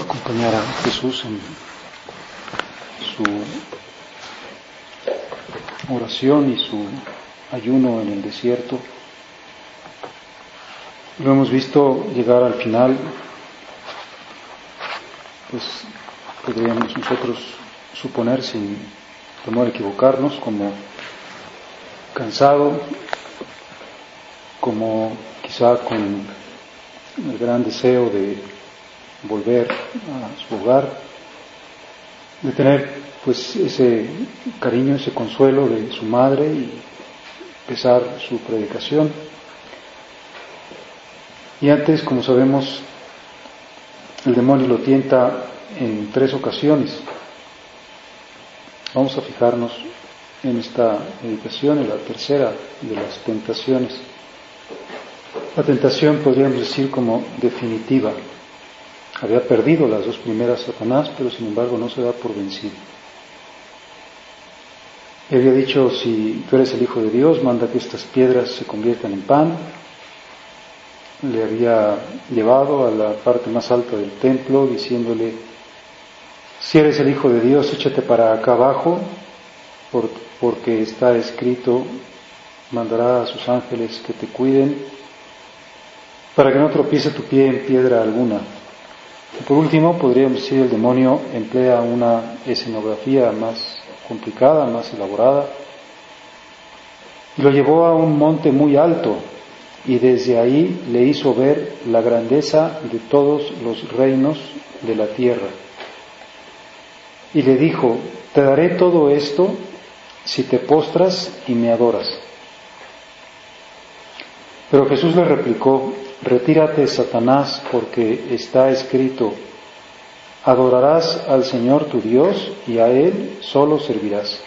Acompañar a Jesús en su oración y su ayuno en el desierto. Lo hemos visto llegar al final, pues podríamos nosotros suponer sin temor a equivocarnos como cansado, como quizá con el gran deseo de volver a su hogar, de tener pues ese cariño, ese consuelo de su madre y empezar su predicación. Y antes, como sabemos, el demonio lo tienta en tres ocasiones. Vamos a fijarnos en esta meditación, en la tercera de las tentaciones. La tentación podríamos decir como definitiva, había perdido las dos primeras Satanás, pero sin embargo no se da por vencido. Y había dicho, si tú eres el Hijo de Dios, manda que estas piedras se conviertan en pan. Le había llevado a la parte más alta del templo diciéndole, si eres el Hijo de Dios, échate para acá abajo, porque está escrito, mandará a sus ángeles que te cuiden, para que no tropiece tu pie en piedra alguna. Por último, podríamos decir el demonio emplea una escenografía más complicada, más elaborada, y lo llevó a un monte muy alto y desde ahí le hizo ver la grandeza de todos los reinos de la tierra. Y le dijo, te daré todo esto si te postras y me adoras. Pero Jesús le replicó, Retírate, Satanás, porque está escrito, adorarás al Señor tu Dios y a Él solo servirás.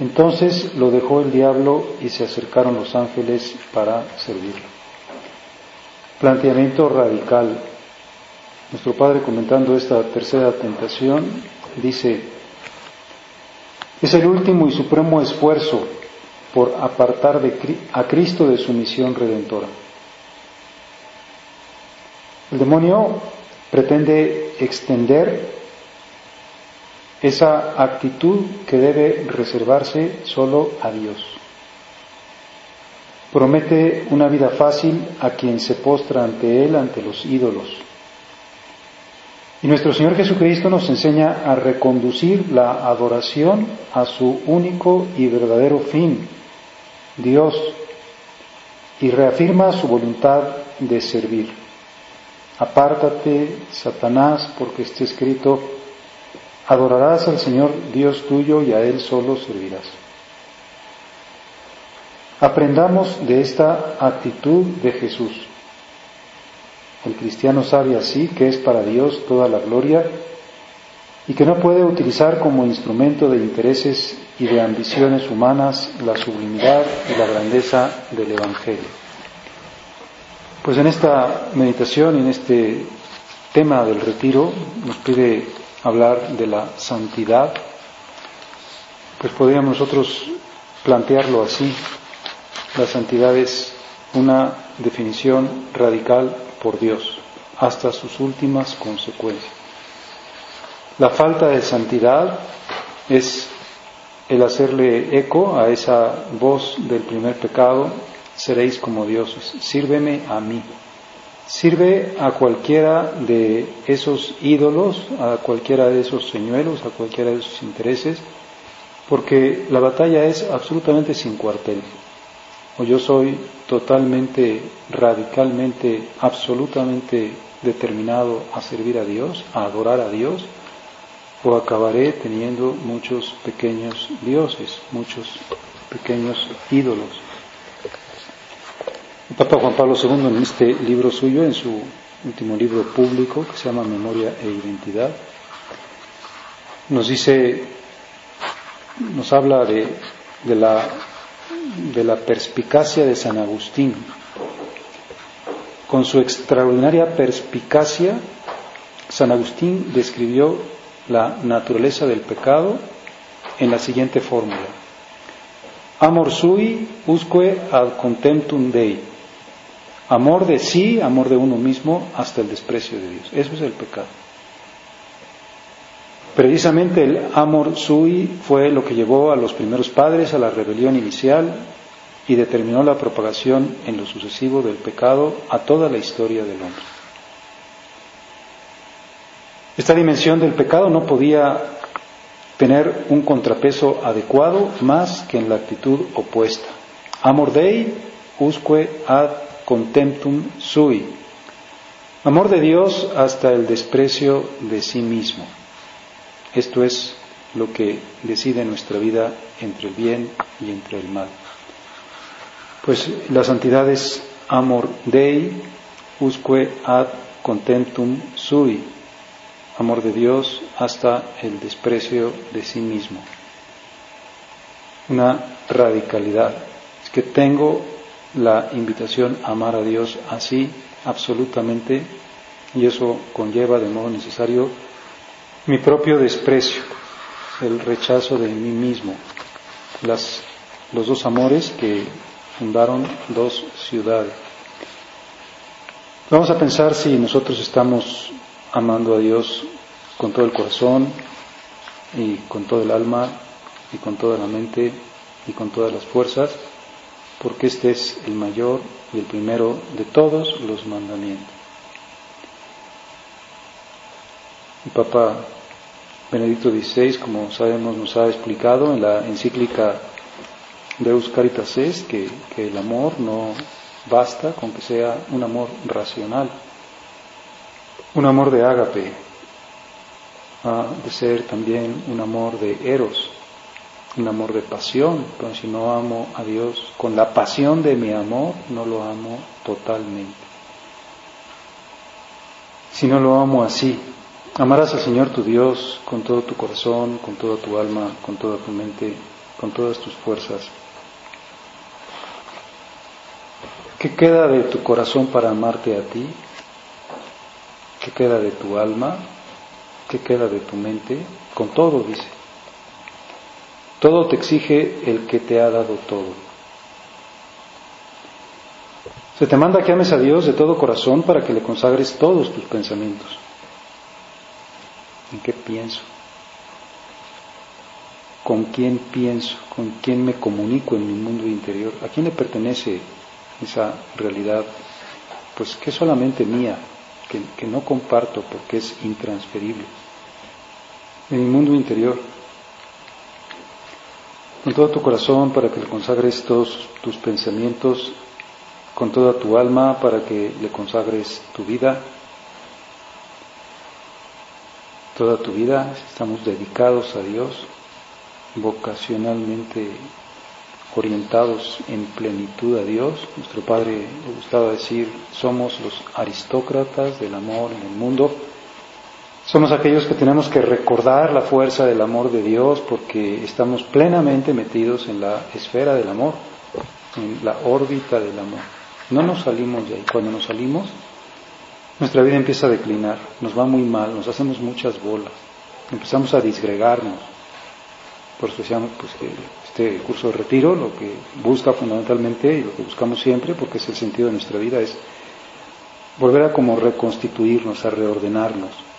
Entonces lo dejó el diablo y se acercaron los ángeles para servirlo. Planteamiento radical. Nuestro Padre comentando esta tercera tentación dice, es el último y supremo esfuerzo por apartar a Cristo de su misión redentora. El demonio pretende extender esa actitud que debe reservarse solo a Dios. Promete una vida fácil a quien se postra ante Él, ante los ídolos. Y nuestro Señor Jesucristo nos enseña a reconducir la adoración a su único y verdadero fin, Dios, y reafirma su voluntad de servir. Apártate, Satanás, porque está escrito, adorarás al Señor Dios tuyo y a Él solo servirás. Aprendamos de esta actitud de Jesús. El cristiano sabe así que es para Dios toda la gloria y que no puede utilizar como instrumento de intereses y de ambiciones humanas la sublimidad y la grandeza del Evangelio. Pues en esta meditación, en este tema del retiro, nos pide hablar de la santidad. Pues podríamos nosotros plantearlo así. La santidad es una definición radical por Dios, hasta sus últimas consecuencias. La falta de santidad es el hacerle eco a esa voz del primer pecado seréis como dioses, sírveme a mí. Sirve a cualquiera de esos ídolos, a cualquiera de esos señuelos, a cualquiera de esos intereses, porque la batalla es absolutamente sin cuartel. O yo soy totalmente, radicalmente, absolutamente determinado a servir a Dios, a adorar a Dios, o acabaré teniendo muchos pequeños dioses, muchos pequeños ídolos. El Papa Juan Pablo II en este libro suyo, en su último libro público que se llama Memoria e Identidad, nos dice, nos habla de, la perspicacia de San Agustín. Con su extraordinaria perspicacia, San Agustín describió la naturaleza del pecado en la siguiente fórmula. Amor sui usque ad contemptum Dei. Amor de sí, amor de uno mismo, hasta el desprecio de Dios. Eso es el pecado. Precisamente el amor sui fue lo que llevó a los primeros padres a la rebelión inicial y determinó la propagación en lo sucesivo del pecado a toda la historia del hombre. Esta dimensión del pecado no podía tener un contrapeso adecuado más que en la actitud opuesta. Amor Dei usque ad contemptum sui. Amor de Dios hasta el desprecio de sí mismo. Esto es lo que decide nuestra vida entre el bien y entre el mal. Pues la santidad es amor dei usque ad contemptum sui. Amor de Dios hasta el desprecio de sí mismo. Una radicalidad. Es que tengo la invitación a amar a Dios así, absolutamente, y eso conlleva de modo necesario mi propio desprecio, el rechazo de mí mismo, las, los dos amores que fundaron dos ciudades. Vamos a pensar si nosotros estamos amando a Dios con todo el corazón y con todo el alma y con toda la mente y con todas las fuerzas porque este es el mayor y el primero de todos los mandamientos. El Papa Benedicto XVI, como sabemos, nos ha explicado en la encíclica Deus Caritas es que, que el amor no basta con que sea un amor racional, un amor de ágape, ha de ser también un amor de eros, un amor de pasión, pero si no amo a Dios con la pasión de mi amor, no lo amo totalmente. Si no lo amo así, amarás al Señor tu Dios con todo tu corazón, con toda tu alma, con toda tu mente, con todas tus fuerzas. ¿Qué queda de tu corazón para amarte a ti? ¿Qué queda de tu alma? ¿Qué queda de tu mente? Con todo, dice. Todo te exige el que te ha dado todo. Se te manda que ames a Dios de todo corazón para que le consagres todos tus pensamientos. ¿En qué pienso? ¿Con quién pienso? ¿Con quién me comunico en mi mundo interior? ¿A quién le pertenece esa realidad? Pues que es solamente mía, que, que no comparto porque es intransferible. En mi mundo interior con todo tu corazón para que le consagres todos tus pensamientos, con toda tu alma para que le consagres tu vida, toda tu vida, estamos dedicados a Dios, vocacionalmente orientados en plenitud a Dios. Nuestro Padre le gustaba decir, somos los aristócratas del amor en el mundo somos aquellos que tenemos que recordar la fuerza del amor de Dios porque estamos plenamente metidos en la esfera del amor, en la órbita del amor. No nos salimos de ahí. Cuando nos salimos, nuestra vida empieza a declinar, nos va muy mal, nos hacemos muchas bolas, empezamos a disgregarnos. Por eso decíamos pues, este curso de retiro lo que busca fundamentalmente y lo que buscamos siempre, porque es el sentido de nuestra vida, es volver a como reconstituirnos, a reordenarnos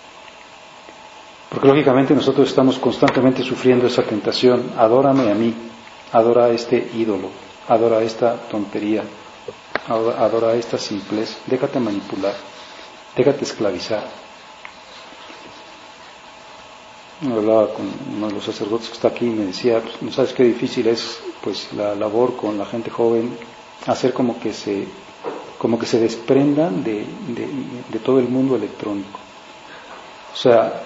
porque lógicamente nosotros estamos constantemente sufriendo esa tentación, adórame a mí, adora a este ídolo, adora esta tontería, adora esta simpleza, déjate manipular, déjate esclavizar. hablaba con uno de los sacerdotes que está aquí y me decía, pues, no sabes qué difícil es pues la labor con la gente joven, hacer como que se, como que se desprendan de, de todo el mundo electrónico. O sea,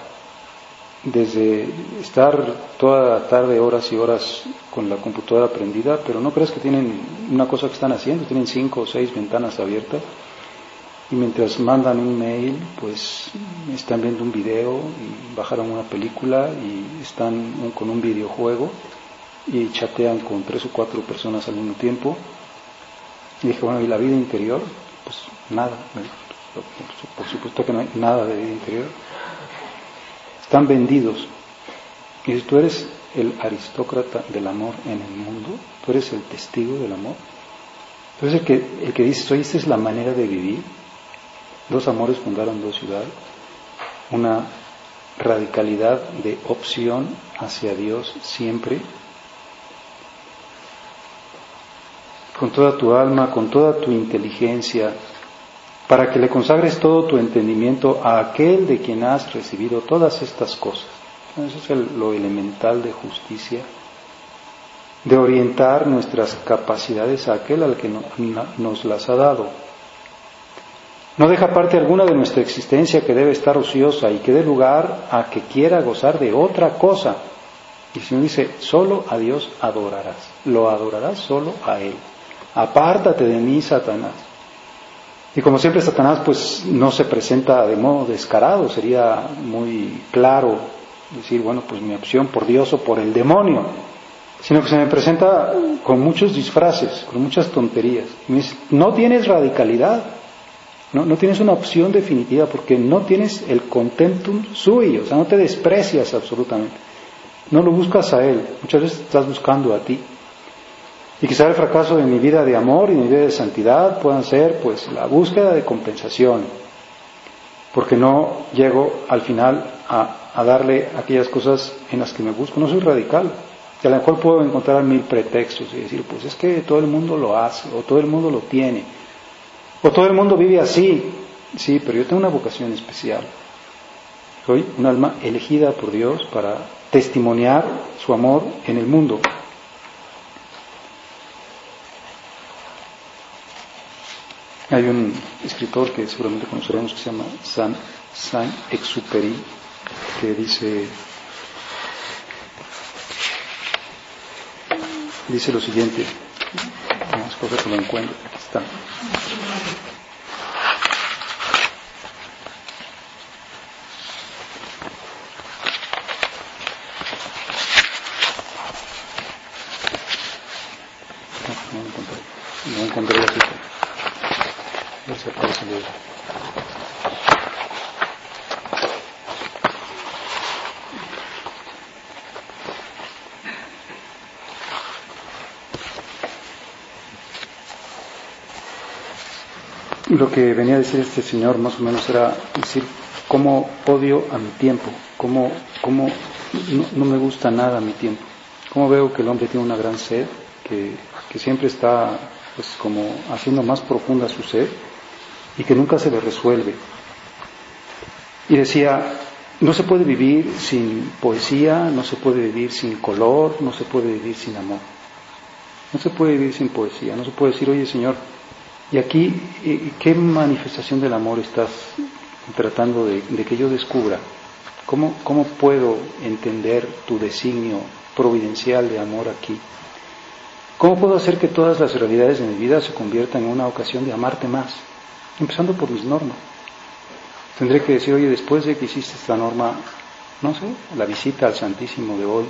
desde estar toda la tarde, horas y horas con la computadora prendida, pero no crees que tienen una cosa que están haciendo, tienen cinco o seis ventanas abiertas y mientras mandan un mail, pues están viendo un video y bajaron una película y están con un videojuego y chatean con tres o cuatro personas al mismo tiempo. Y dije, bueno, ¿y la vida interior? Pues nada, por supuesto que no hay nada de vida interior están vendidos. Y tú eres el aristócrata del amor en el mundo, tú eres el testigo del amor. Entonces el que, el que dice, oye, esta es la manera de vivir. Dos amores fundaron dos ciudades. Una radicalidad de opción hacia Dios siempre. Con toda tu alma, con toda tu inteligencia, para que le consagres todo tu entendimiento a aquel de quien has recibido todas estas cosas. Eso es lo elemental de justicia, de orientar nuestras capacidades a aquel al que nos las ha dado. No deja parte alguna de nuestra existencia que debe estar ociosa y que dé lugar a que quiera gozar de otra cosa. Y el Señor dice, solo a Dios adorarás, lo adorarás solo a Él. Apártate de mí, Satanás. Y como siempre Satanás pues no se presenta de modo descarado, sería muy claro decir, bueno, pues mi opción por Dios o por el demonio, sino que se me presenta con muchos disfraces, con muchas tonterías. no tienes radicalidad, no, no tienes una opción definitiva porque no tienes el contentum suyo, o sea, no te desprecias absolutamente, no lo buscas a Él, muchas veces estás buscando a ti. Y quizá el fracaso de mi vida de amor y mi vida de santidad puedan ser pues la búsqueda de compensación, porque no llego al final a, darle aquellas cosas en las que me busco. No soy radical, y a lo mejor puedo encontrar mil pretextos y decir, pues es que todo el mundo lo hace, o todo el mundo lo tiene, o todo el mundo vive así. Sí, pero yo tengo una vocación especial. Soy un alma elegida por Dios para testimoniar su amor en el mundo. Hay un escritor que seguramente conoceremos que se llama Saint-Exupéry, que dice, dice lo siguiente, a coger que lo encuentro, aquí está. No, no encontré, no encontré la cita. Lo que venía a decir este señor más o menos era decir cómo odio a mi tiempo, cómo, cómo no, no, me gusta nada mi tiempo, cómo veo que el hombre tiene una gran sed, que, que siempre está pues como haciendo más profunda su sed y que nunca se le resuelve. Y decía, no se puede vivir sin poesía, no se puede vivir sin color, no se puede vivir sin amor. No se puede vivir sin poesía, no se puede decir, oye Señor, ¿y aquí qué manifestación del amor estás tratando de, que yo descubra? ¿Cómo, ¿Cómo puedo entender tu designio providencial de amor aquí? ¿Cómo puedo hacer que todas las realidades de mi vida se conviertan en una ocasión de amarte más? Empezando por mis normas. Tendré que decir, oye, después de que hiciste esta norma, no sé, la visita al Santísimo de hoy,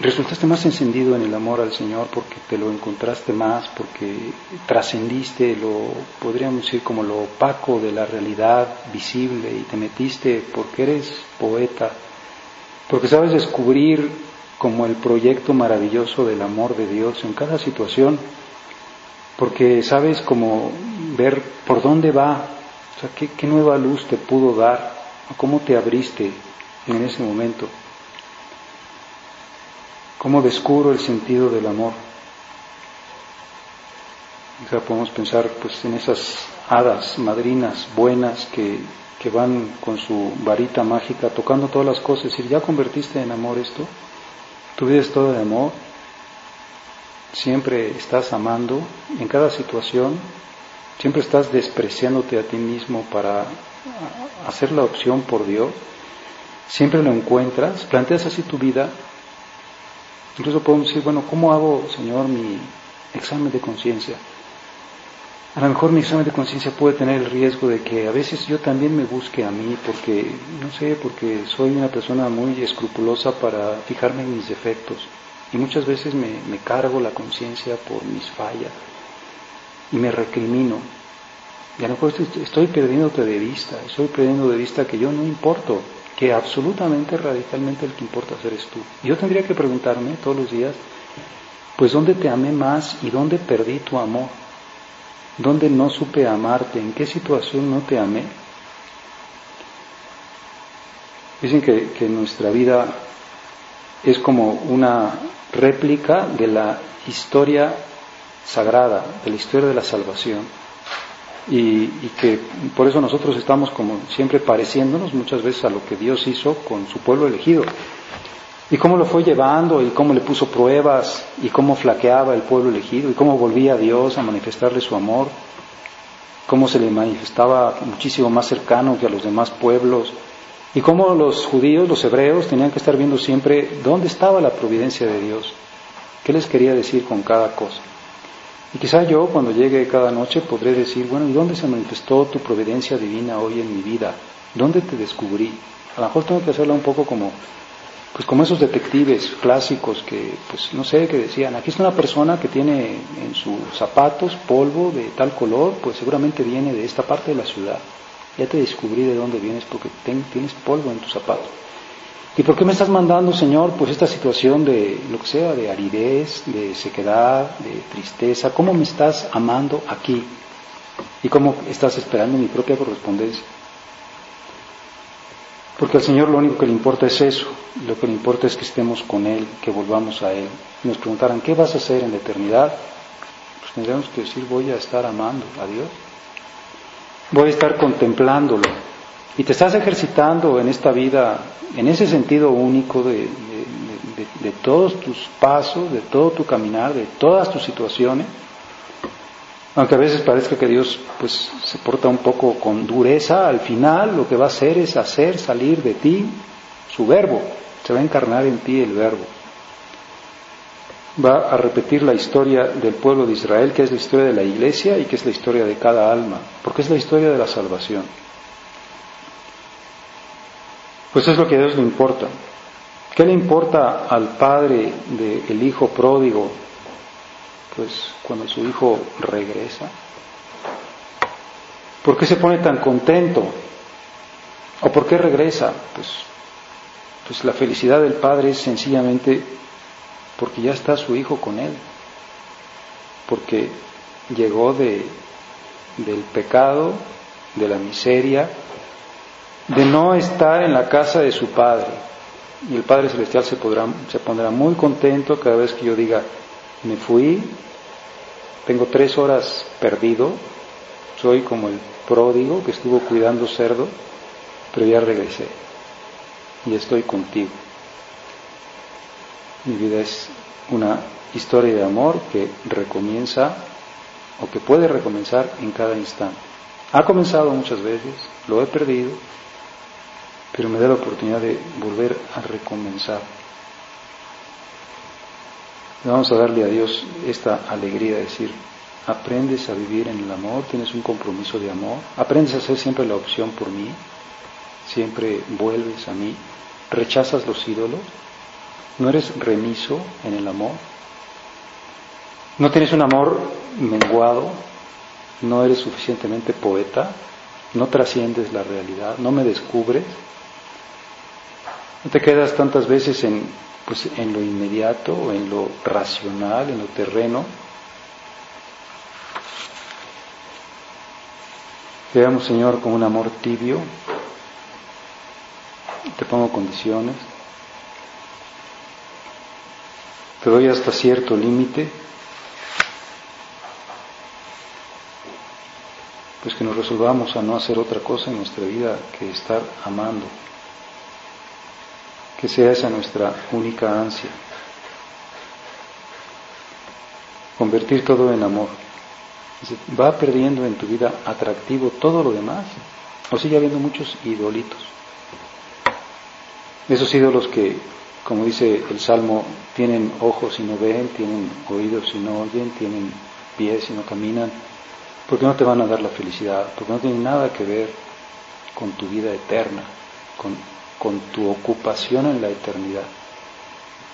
resultaste más encendido en el amor al Señor porque te lo encontraste más, porque trascendiste lo, podríamos decir, como lo opaco de la realidad visible y te metiste porque eres poeta, porque sabes descubrir como el proyecto maravilloso del amor de Dios en cada situación, porque sabes como ver por dónde va, o sea, qué, nueva luz te pudo dar, cómo te abriste en ese momento, cómo descubro el sentido del amor. O sea, podemos pensar pues en esas hadas madrinas buenas que, que van con su varita mágica tocando todas las cosas y ¿ya convertiste en amor esto? ¿Tu vida es todo de amor? ¿Siempre estás amando en cada situación? ¿Siempre estás despreciándote a ti mismo para hacer la opción por Dios? ¿Siempre lo encuentras? ¿Planteas así tu vida? Incluso podemos decir, bueno, ¿cómo hago, Señor, mi examen de conciencia? A lo mejor mi examen de conciencia puede tener el riesgo de que a veces yo también me busque a mí porque, no sé, porque soy una persona muy escrupulosa para fijarme en mis defectos y muchas veces me, me cargo la conciencia por mis fallas y me recrimino. Y a lo mejor estoy, estoy perdiéndote de vista, estoy perdiendo de vista que yo no importo, que absolutamente, radicalmente el que importa eres tú. Yo tendría que preguntarme todos los días, pues ¿dónde te amé más y dónde perdí tu amor? ¿Dónde no supe amarte? ¿En qué situación no te amé? Dicen que, que nuestra vida es como una réplica de la historia sagrada, de la historia de la salvación. Y, que por eso nosotros estamos como siempre pareciéndonos muchas veces a lo que Dios hizo con su pueblo elegido y cómo lo fue llevando y cómo le puso pruebas y cómo flaqueaba el pueblo elegido y cómo volvía a Dios a manifestarle su amor, cómo se le manifestaba muchísimo más cercano que a los demás pueblos y cómo los judíos, los hebreos, tenían que estar viendo siempre dónde estaba la providencia de Dios, qué les quería decir con cada cosa. Y quizá yo cuando llegue cada noche podré decir, bueno, ¿y dónde se manifestó tu providencia divina hoy en mi vida? ¿Dónde te descubrí? A lo mejor tengo que hacerla un poco como pues como esos detectives clásicos que, pues no sé, que decían, aquí está una persona que tiene en sus zapatos polvo de tal color, pues seguramente viene de esta parte de la ciudad. Ya te descubrí de dónde vienes porque tienes polvo en tus zapatos. ¿Y por qué me estás mandando, Señor, pues esta situación de lo que sea, de aridez, de sequedad, de tristeza? ¿Cómo me estás amando aquí? ¿Y cómo estás esperando mi propia correspondencia? Porque al Señor lo único que le importa es eso, lo que le importa es que estemos con Él, que volvamos a Él. Y nos preguntaran, ¿qué vas a hacer en la eternidad? Pues tendríamos que decir, voy a estar amando a Dios, voy a estar contemplándolo. Y te estás ejercitando en esta vida, en ese sentido único de, todos tus pasos, de todo tu caminar, de todas tus situaciones aunque a veces parezca que Dios pues se porta un poco con dureza, al final lo que va a hacer es hacer salir de ti su verbo, se va a encarnar en ti el verbo. Va a repetir la historia del pueblo de Israel, que es la historia de la iglesia y que es la historia de cada alma, porque es la historia de la salvación. Pues es lo que a Dios le importa. ¿Qué le importa al padre del hijo pródigo pues cuando su hijo regresa? ¿Por qué se pone tan contento? ¿O por qué regresa? Pues, pues la felicidad del padre es sencillamente porque ya está su hijo con él, porque llegó de, del pecado, de la miseria, de no estar en la casa de su padre. Y el Padre Celestial se, podrá, se pondrá muy contento cada vez que yo diga, me fui tengo tres horas perdido, soy como el pródigo que estuvo cuidando cerdo, pero ya regresé y estoy contigo. Mi vida es una historia de amor que recomienza o que puede recomenzar en cada instante. Ha comenzado muchas veces, lo he perdido, pero me da la oportunidad de volver a recomenzar. Vamos a darle a Dios esta alegría de decir, aprendes a vivir en el amor, tienes un compromiso de amor, aprendes a hacer siempre la opción por mí, siempre vuelves a mí, rechazas los ídolos, no eres remiso en el amor, no tienes un amor menguado, no eres suficientemente poeta, no trasciendes la realidad, no me descubres, no te quedas tantas veces en pues en lo inmediato, en lo racional, en lo terreno. Veamos, Señor, con un amor tibio. Te pongo condiciones. Te doy hasta cierto límite. pues que nos resolvamos a no hacer otra cosa en nuestra vida que estar amando. Que sea esa nuestra única ansia. Convertir todo en amor. Va perdiendo en tu vida atractivo todo lo demás. O sigue habiendo muchos idolitos. Esos ídolos que, como dice el Salmo, tienen ojos y no ven, tienen oídos y no oyen, tienen pies y no caminan, porque no te van a dar la felicidad, porque no tienen nada que ver con tu vida eterna, con, tu ocupación en la eternidad.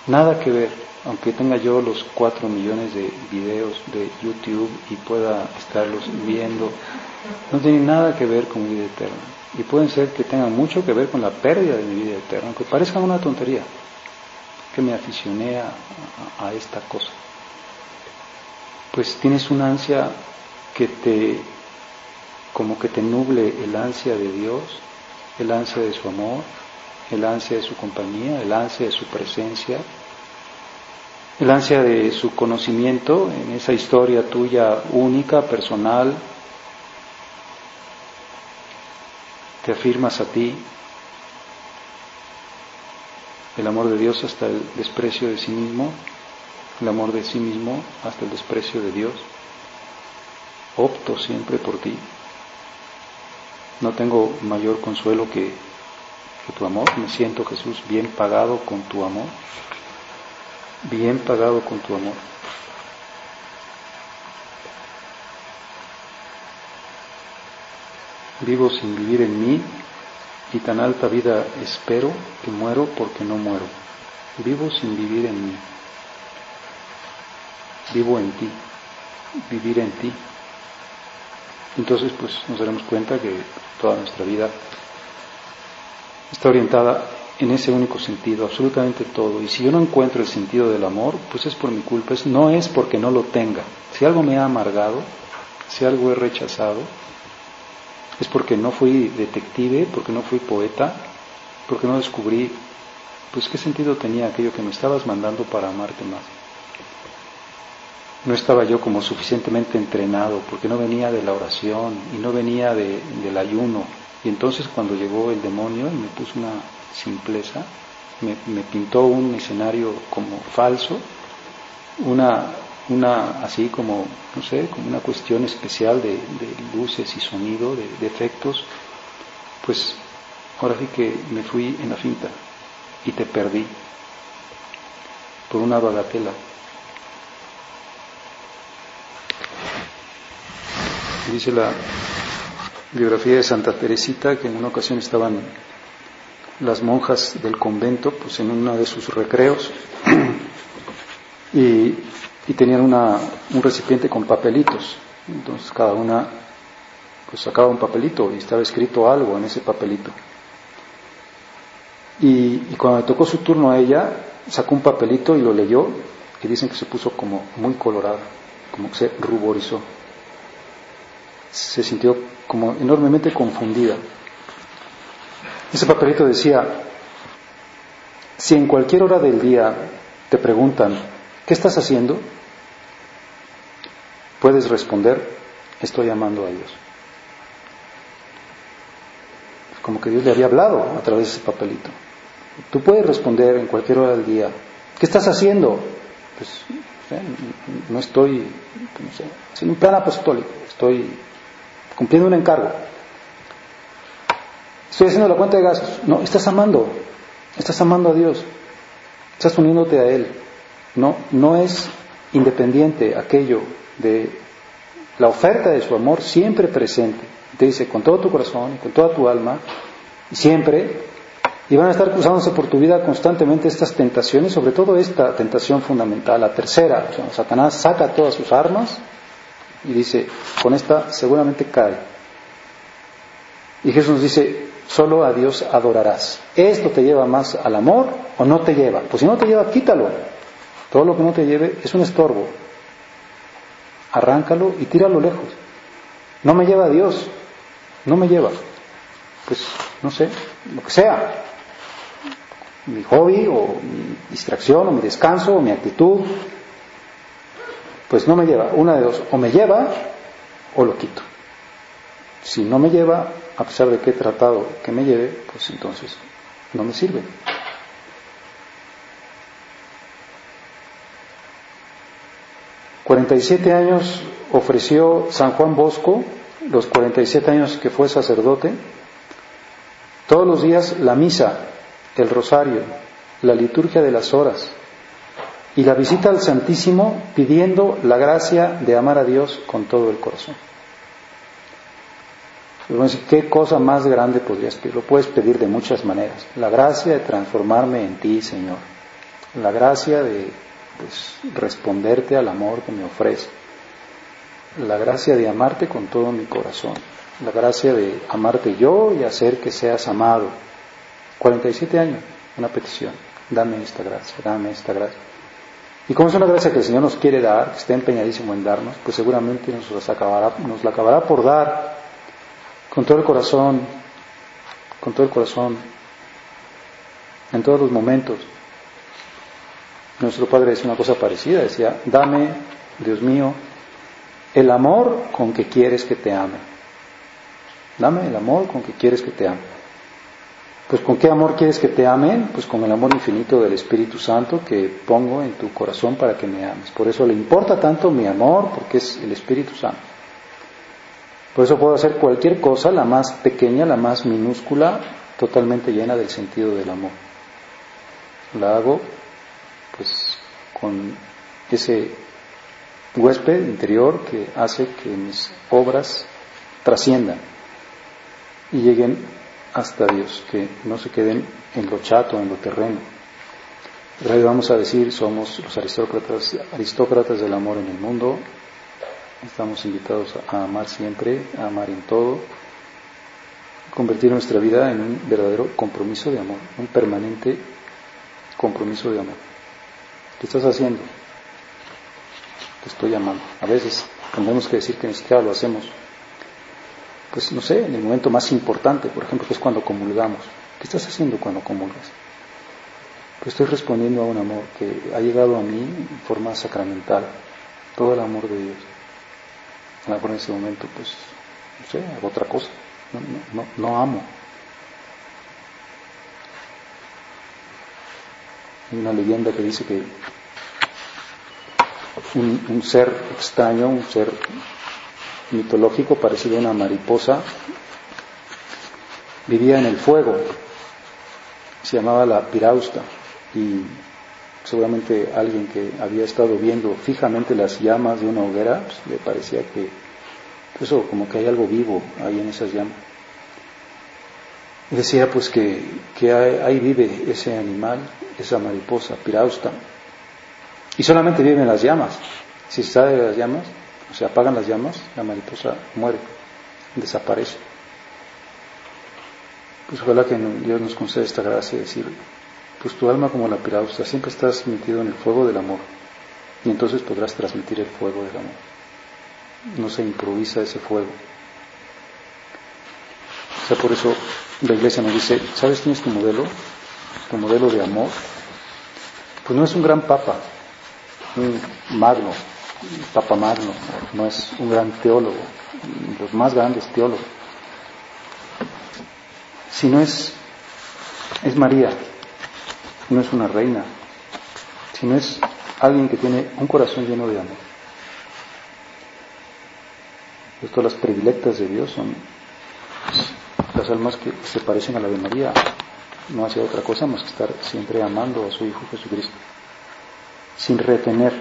Nada que ver, aunque tenga yo los cuatro millones de videos de YouTube y pueda estarlos viendo, no tienen nada que ver con mi vida eterna. Y pueden ser que tengan mucho que ver con la pérdida de mi vida eterna, aunque parezca una tontería, que me aficioné a esta cosa. Pues tienes una ansia que te, como que te nuble el ansia de Dios, el ansia de su amor, el ansia de su compañía, el ansia de su presencia, el ansia de su conocimiento en esa historia tuya única, personal. Te afirmas a ti el amor de Dios hasta el desprecio de sí mismo, el amor de sí mismo hasta el desprecio de Dios opto siempre por ti. No tengo mayor consuelo que, tu amor. Me siento, Jesús, bien pagado con tu amor. Bien pagado con tu amor. Vivo sin vivir en mí y tan alta vida espero que muero porque no muero. Vivo sin vivir en mí. Vivo en ti. Vivir en ti. Entonces, pues nos daremos cuenta que toda nuestra vida está orientada en ese único sentido, absolutamente todo. Y si yo no encuentro el sentido del amor, pues es por mi culpa, no es porque no lo tenga. Si algo me ha amargado, si algo he rechazado, es porque no fui detective, porque no fui poeta, porque no descubrí, pues qué sentido tenía aquello que me estabas mandando para amarte más no estaba yo como suficientemente entrenado, porque no venía de la oración y no venía del ayuno. Y entonces cuando llegó el demonio y me puso una simpleza, me, pintó un escenario como falso, una, una así como, no sé, como una cuestión especial de, luces y sonido, de, de efectos, pues ahora sí que me fui en la finta y te perdí por una bagatela. Dice la biografía de Santa Teresita que en una ocasión estaban las monjas del convento pues en uno de sus recreos y, tenían una, un recipiente con papelitos. Entonces cada una pues sacaba un papelito y estaba escrito algo en ese papelito. Y, y cuando le tocó su turno a ella, sacó un papelito y lo leyó y dicen que se puso como muy colorada, como que se ruborizó se sintió como enormemente confundida. Ese papelito decía, si en cualquier hora del día te preguntan, ¿qué estás haciendo? Puedes responder, estoy amando a Dios. Como que Dios le había hablado a través de ese papelito. Tú puedes responder en cualquier hora del día, ¿qué estás haciendo? Pues no estoy haciendo un plan apostólico, estoy cumpliendo un encargo. Estoy haciendo la cuenta de gastos. No, estás amando, estás amando a Dios, estás uniéndote a Él. No, no es independiente aquello de la oferta de su amor siempre presente. Te dice con todo tu corazón, con toda tu alma, y siempre, y van a estar cruzándose por tu vida constantemente estas tentaciones, sobre todo esta tentación fundamental, la tercera. Satanás saca todas sus armas y dice, con esta seguramente cae. Y Jesús nos dice, solo a Dios adorarás. ¿Esto te lleva más al amor o no te lleva? Pues si no te lleva, quítalo. Todo lo que no te lleve es un estorbo. Arráncalo y tíralo lejos. No me lleva a Dios, no me lleva. Pues no sé, lo que sea. Mi hobby o mi distracción o mi descanso o mi actitud, pues no me lleva. Una de dos, o me lleva o lo quito. Si no me lleva, a pesar de que he tratado que me lleve, pues entonces no me sirve. ...47 años ofreció San Juan Bosco... ...los 47 años que fue sacerdote... ...todos los días la misa... ...el rosario... ...la liturgia de las horas... ...y la visita al Santísimo... ...pidiendo la gracia de amar a Dios con todo el corazón... ¿Qué cosa más grande podrías pedir? Lo puedes pedir de muchas maneras. La gracia de transformarme en ti, Señor. La gracia de pues, responderte al amor que me ofrece. La gracia de amarte con todo mi corazón. La gracia de amarte yo y hacer que seas amado. 47 años, una petición. Dame esta gracia, dame esta gracia. Y como es una gracia que el Señor nos quiere dar, que está empeñadísimo en darnos, pues seguramente nos, acabará, nos la acabará por dar con todo el corazón, con todo el corazón, en todos los momentos. Nuestro Padre decía una cosa parecida, decía, dame, Dios mío, el amor con que quieres que te ame. Dame el amor con que quieres que te ame. Pues con qué amor quieres que te amen? Pues con el amor infinito del Espíritu Santo que pongo en tu corazón para que me ames. Por eso le importa tanto mi amor, porque es el Espíritu Santo. Por eso puedo hacer cualquier cosa, la más pequeña, la más minúscula, totalmente llena del sentido del amor. La hago con ese huésped interior que hace que mis obras trasciendan y lleguen hasta Dios, que no se queden en lo chato, en lo terreno. Hoy vamos a decir, somos los aristócratas, aristócratas del amor en el mundo, Estamos invitados a amar siempre, a amar en todo, convertir nuestra vida en un verdadero compromiso de amor, un permanente compromiso de amor. ¿Qué estás haciendo? Te estoy llamando. A veces tendremos que decir que ni siquiera lo hacemos. Pues no sé, en el momento más importante, por ejemplo, que es cuando comulgamos. ¿Qué estás haciendo cuando comulgas? Pues estoy respondiendo a un amor que ha llegado a mí en forma sacramental, todo el amor de Dios a lo en ese momento, pues, no sé, hago otra cosa, no, no, amo. Una leyenda que dice que un, un, ser extraño, un ser mitológico parecido a una mariposa, vivía en el fuego, se llamaba la pirausta y seguramente alguien que había estado viendo fijamente las llamas de una hoguera, pues, le parecía que eso como que hay algo vivo ahí en esas llamas. Decía pues que, que ahí, vive ese animal, esa mariposa, pirausta, y solamente vive en las llamas. Si se sale de las llamas, o se apagan las llamas, la mariposa muere, desaparece. Pues ojalá que Dios nos conceda esta gracia de decir, pues tu alma como la pirausta, siempre estás metido en el fuego del amor y entonces podrás transmitir el fuego del amor. No se improvisa ese fuego. O sea, por eso la iglesia nos dice, ¿sabes quién es tu modelo? Tu modelo de amor. Pues no es un gran papa, un magno, un papa magno, no es un gran teólogo, los más grandes teólogos, sino es, es María, no es una reina, sino es alguien que tiene un corazón lleno de amor. Esto las predilectas de Dios son las almas que se parecen a la de María, no hace otra cosa más que estar siempre amando a su Hijo Jesucristo, sin retener.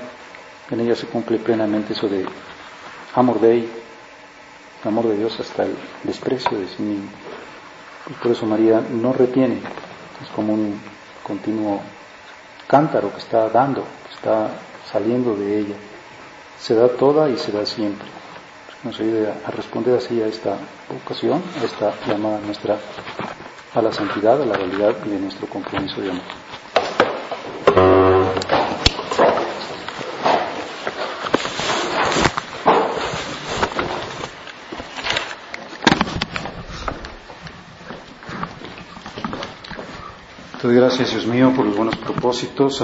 En ella se cumple plenamente eso de amor de amor de Dios hasta el desprecio de sí mismo. Y por eso María no retiene, es como un continuo cántaro que está dando, que está saliendo de ella. Se da toda y se da siempre. Nos ayude a responder así a esta ocasión, a esta llamada nuestra a la santidad, a la realidad y de nuestro compromiso de amor. Te gracias, Dios mío, por los buenos propósitos.